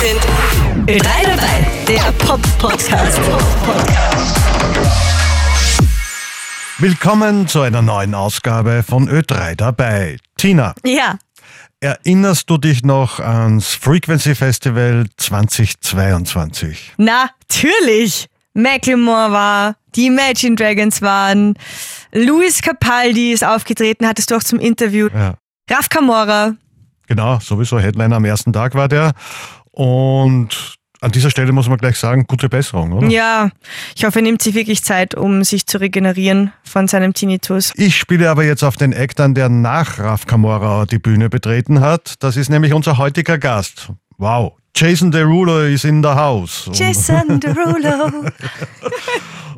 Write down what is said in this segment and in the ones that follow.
Wir sind Ö3 dabei, der Pop-Podcast. Willkommen zu einer neuen Ausgabe von Ö3 dabei. Tina, Ja, erinnerst du dich noch ans Frequency Festival 2022? natürlich. Macklemore war, die Imagine Dragons waren, Luis Capaldi ist aufgetreten, hattest du auch zum Interview. Ja. Raf Camora. Genau, sowieso Headliner am ersten Tag war der. Und an dieser Stelle muss man gleich sagen, gute Besserung, oder? Ja, ich hoffe, er nimmt sich wirklich Zeit, um sich zu regenerieren von seinem Tinnitus. Ich spiele aber jetzt auf den Act an, der nach Raf Kamora die Bühne betreten hat. Das ist nämlich unser heutiger Gast. Wow. Jason Derulo ist in the house. Jason Derulo.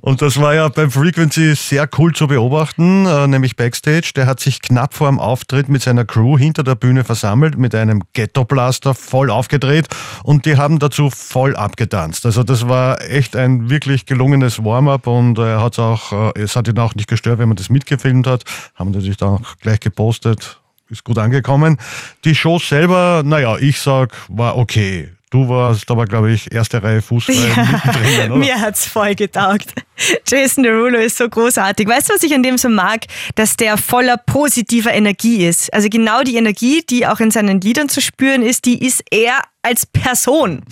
Und das war ja beim Frequency sehr cool zu beobachten, äh, nämlich Backstage. Der hat sich knapp vor dem Auftritt mit seiner Crew hinter der Bühne versammelt, mit einem Ghetto-Blaster voll aufgedreht und die haben dazu voll abgetanzt. Also das war echt ein wirklich gelungenes Warm-up und er hat auch, äh, es hat ihn auch nicht gestört, wenn man das mitgefilmt hat. Haben natürlich dann auch gleich gepostet. Ist gut angekommen. Die Show selber, naja, ich sag, war okay. Du warst aber, glaube ich, erste Reihe Fußball mittendrin, oder? Mir hat's voll getaugt. Jason Derulo ist so großartig. Weißt du, was ich an dem so mag? Dass der voller positiver Energie ist. Also genau die Energie, die auch in seinen Liedern zu spüren ist, die ist er als Person.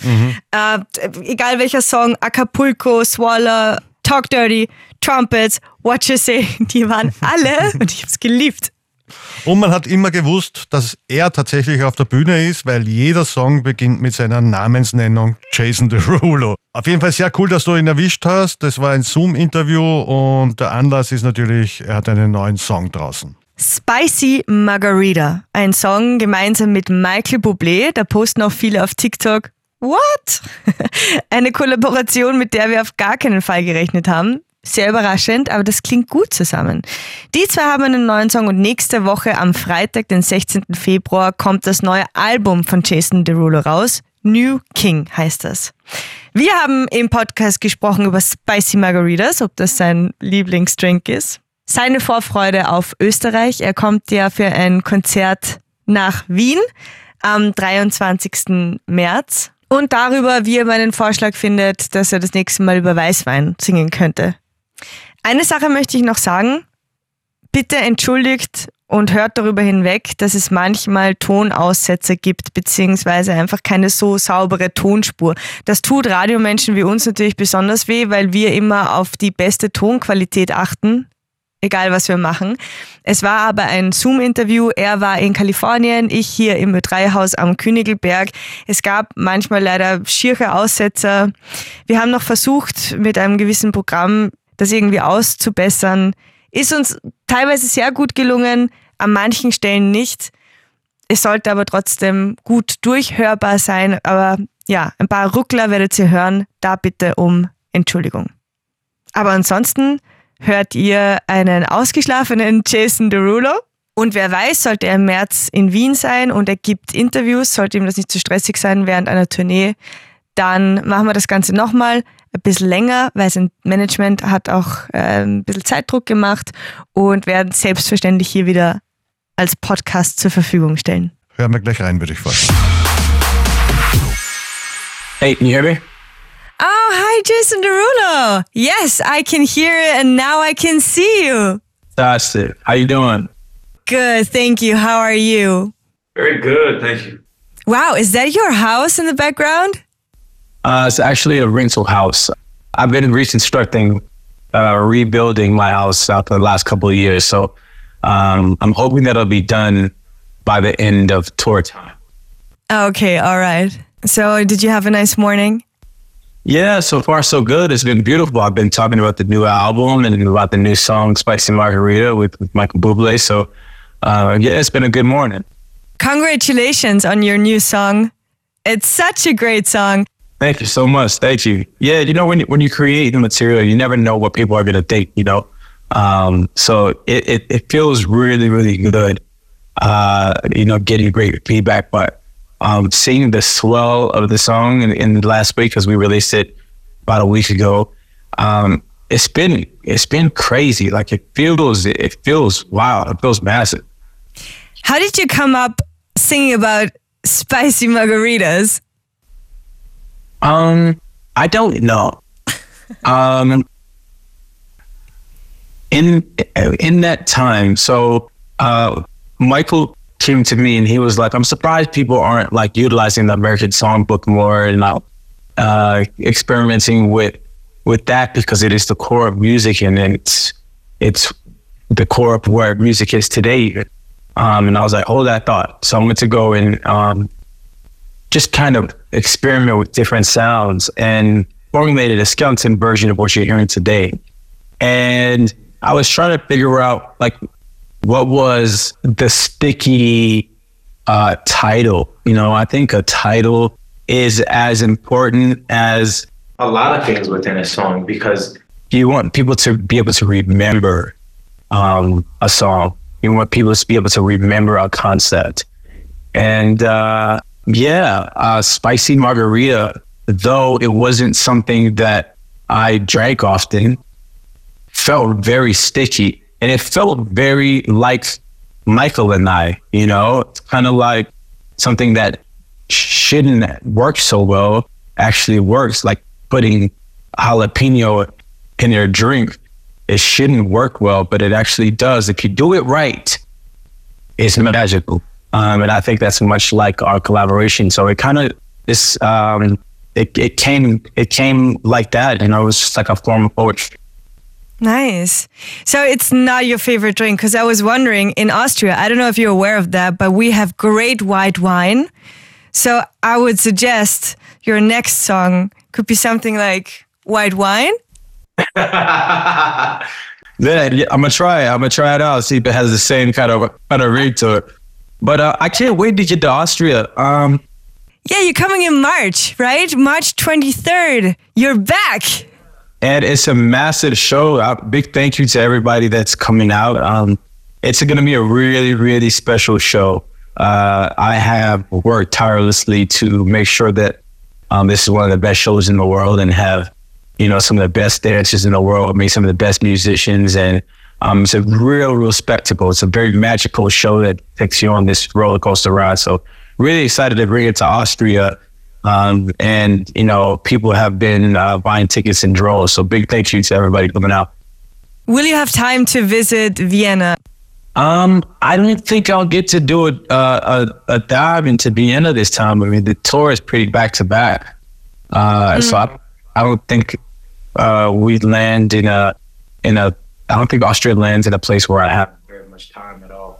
Äh, egal welcher Song, Acapulco, Swallow, Talk Dirty, Trumpets, What You Say, die waren alle und ich hab's geliebt. Und man hat immer gewusst, dass er tatsächlich auf der Bühne ist, weil jeder Song beginnt mit seiner Namensnennung Jason Derulo. Auf jeden Fall sehr cool, dass du ihn erwischt hast. Das war ein Zoom-Interview und der Anlass ist natürlich, er hat einen neuen Song draußen. Spicy Margarita, ein Song gemeinsam mit Michael Bublé, da posten auch viele auf TikTok. What? Eine Kollaboration, mit der wir auf gar keinen Fall gerechnet haben. Sehr überraschend, aber das klingt gut zusammen. Die zwei haben einen neuen Song und nächste Woche am Freitag, den 16. Februar, kommt das neue Album von Jason Derulo raus. New King heißt das. Wir haben im Podcast gesprochen über Spicy Margaritas, ob das sein Lieblingsdrink ist. Seine Vorfreude auf Österreich. Er kommt ja für ein Konzert nach Wien am 23. März. Und darüber, wie er meinen Vorschlag findet, dass er das nächste Mal über Weißwein singen könnte. Eine Sache möchte ich noch sagen. Bitte entschuldigt und hört darüber hinweg, dass es manchmal Tonaussetzer gibt, beziehungsweise einfach keine so saubere Tonspur. Das tut Radiomenschen wie uns natürlich besonders weh, weil wir immer auf die beste Tonqualität achten, egal was wir machen. Es war aber ein Zoom-Interview. Er war in Kalifornien, ich hier im Ö3-Haus am Königelberg. Es gab manchmal leider schiere Aussetzer. Wir haben noch versucht, mit einem gewissen Programm das irgendwie auszubessern. Ist uns teilweise sehr gut gelungen, an manchen Stellen nicht. Es sollte aber trotzdem gut durchhörbar sein. Aber ja, ein paar Ruckler werdet ihr hören. Da bitte um Entschuldigung. Aber ansonsten hört ihr einen ausgeschlafenen Jason Derulo. Und wer weiß, sollte er im März in Wien sein und er gibt Interviews, sollte ihm das nicht zu stressig sein während einer Tournee, dann machen wir das Ganze nochmal ein bisschen länger, weil sein Management hat auch äh, ein bisschen Zeitdruck gemacht und werden selbstverständlich hier wieder als Podcast zur Verfügung stellen. Hören wir gleich rein, würde ich vorschlagen. Hey, can you hear me? Oh, hi, Jason Derulo. Yes, I can hear it and now I can see you. Fantastic. How you doing? Good, thank you. How are you? Very good, thank you. Wow, is that your house in the background? Uh, it's actually a rental house. I've been reconstructing, uh, rebuilding my house out the last couple of years. So um, I'm hoping that'll be done by the end of tour time. Okay, all right. So, did you have a nice morning? Yeah, so far so good. It's been beautiful. I've been talking about the new album and about the new song "Spicy Margarita" with, with Michael Bublé. So uh, yeah, it's been a good morning. Congratulations on your new song. It's such a great song. Thank you so much. Thank you. Yeah, you know when you, when you create the material, you never know what people are gonna think. You know, um, so it, it it feels really really good. Uh, you know, getting great feedback, but um, seeing the swell of the song in, in the last week because we released it about a week ago. Um, it's been it's been crazy. Like it feels it feels wild. It feels massive. How did you come up singing about spicy margaritas? Um, I don't know. um, in in that time, so uh, Michael came to me and he was like, "I'm surprised people aren't like utilizing the American Songbook more and not uh, experimenting with with that because it is the core of music and it's it's the core of where music is today." Um, and I was like, "Hold that thought." So I went to go and um, just kind of experiment with different sounds and formulated a skeleton version of what you're hearing today. And I was trying to figure out like what was the sticky uh, title. You know, I think a title is as important as a lot of things within a song because you want people to be able to remember um, a song. You want people to be able to remember a concept. And uh, yeah, uh, spicy margarita, though it wasn't something that I drank often, felt very sticky and it felt very like Michael and I, you know, it's kind of like something that shouldn't work so well actually works, like putting jalapeno in your drink. It shouldn't work well, but it actually does. If you do it right, it's magical. Um, and I think that's much like our collaboration. So it kind of this um, it, it came it came like that, you know, it was just like a form of poetry. Nice. So it's not your favorite drink because I was wondering in Austria, I don't know if you're aware of that, but we have great white wine. So I would suggest your next song could be something like white wine. yeah, I'm gonna try it. I'm gonna try it out. See if it has the same kind of kind of ring to it. But uh, I can't wait to get to Austria. Um, yeah, you're coming in March, right? March 23rd. You're back. And it's a massive show. Uh, big thank you to everybody that's coming out. Um, it's going to be a really, really special show. Uh, I have worked tirelessly to make sure that um, this is one of the best shows in the world and have, you know, some of the best dancers in the world, meet some of the best musicians. And um, it's a real, real spectacle. It's a very magical show that takes you on this roller coaster ride. So really excited to bring it to Austria. Um, and, you know, people have been uh, buying tickets in droves. So big thank you to everybody coming out. Will you have time to visit Vienna? Um, I don't think I'll get to do a, uh, a, a dive into Vienna this time. I mean, the tour is pretty back to back. Uh, mm. So I, I don't think uh, we land in a in a. I don't think Austria lands in a place where I have very much time at all.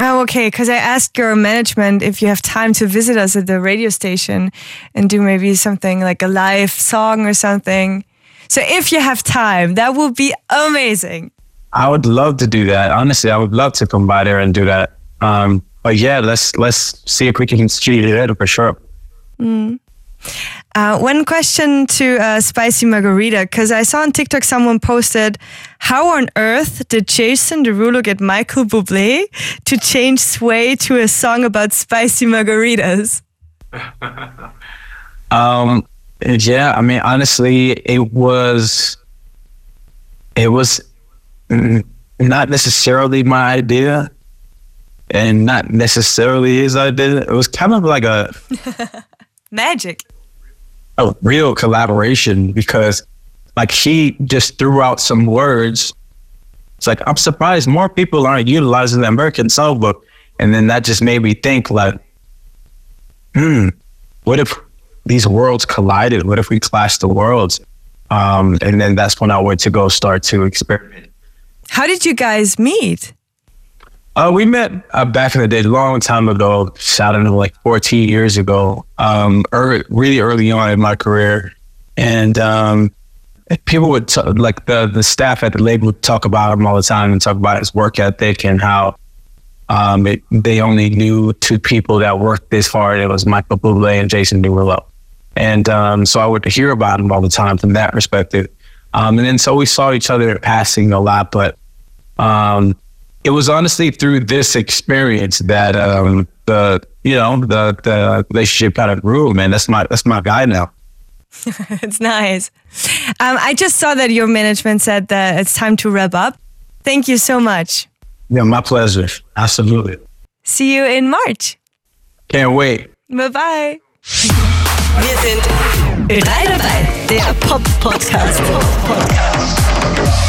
Oh, okay. Because I asked your management if you have time to visit us at the radio station and do maybe something like a live song or something. So if you have time, that would be amazing. I would love to do that. Honestly, I would love to come by there and do that. Um, but yeah, let's let's see if we can street it for sure. Mm. Uh, one question to uh, Spicy Margarita, because I saw on TikTok someone posted, How on earth did Jason Derulo get Michael Bublé to change Sway to a song about spicy margaritas? um, yeah, I mean, honestly, it was, it was not necessarily my idea and not necessarily his idea. It was kind of like a magic a real collaboration because like he just threw out some words. It's like I'm surprised more people aren't utilizing the American Songbook, and then that just made me think like, hmm, what if these worlds collided? What if we clashed the worlds? Um, and then that's when I went to go start to experiment. How did you guys meet? Uh, we met uh, back in the day, a long time ago. I don't know, like 14 years ago. Um, early, really early on in my career, and um, people would t- like the the staff at the label would talk about him all the time and talk about his work ethic and how um, it, they only knew two people that worked this hard. It was Michael Bublé and Jason Derulo, and um, so I would hear about him all the time from that perspective. Um, and then so we saw each other passing a lot, but um, it was honestly through this experience that um, the you know the the relationship kind of grew. Man, that's my that's my guy now. it's nice. Um, I just saw that your management said that it's time to wrap up. Thank you so much. Yeah, my pleasure. Absolutely. See you in March. Can't wait. Bye bye. Wir sind Ö3 dabei, der Pop-Podcast. Pop-Podcast.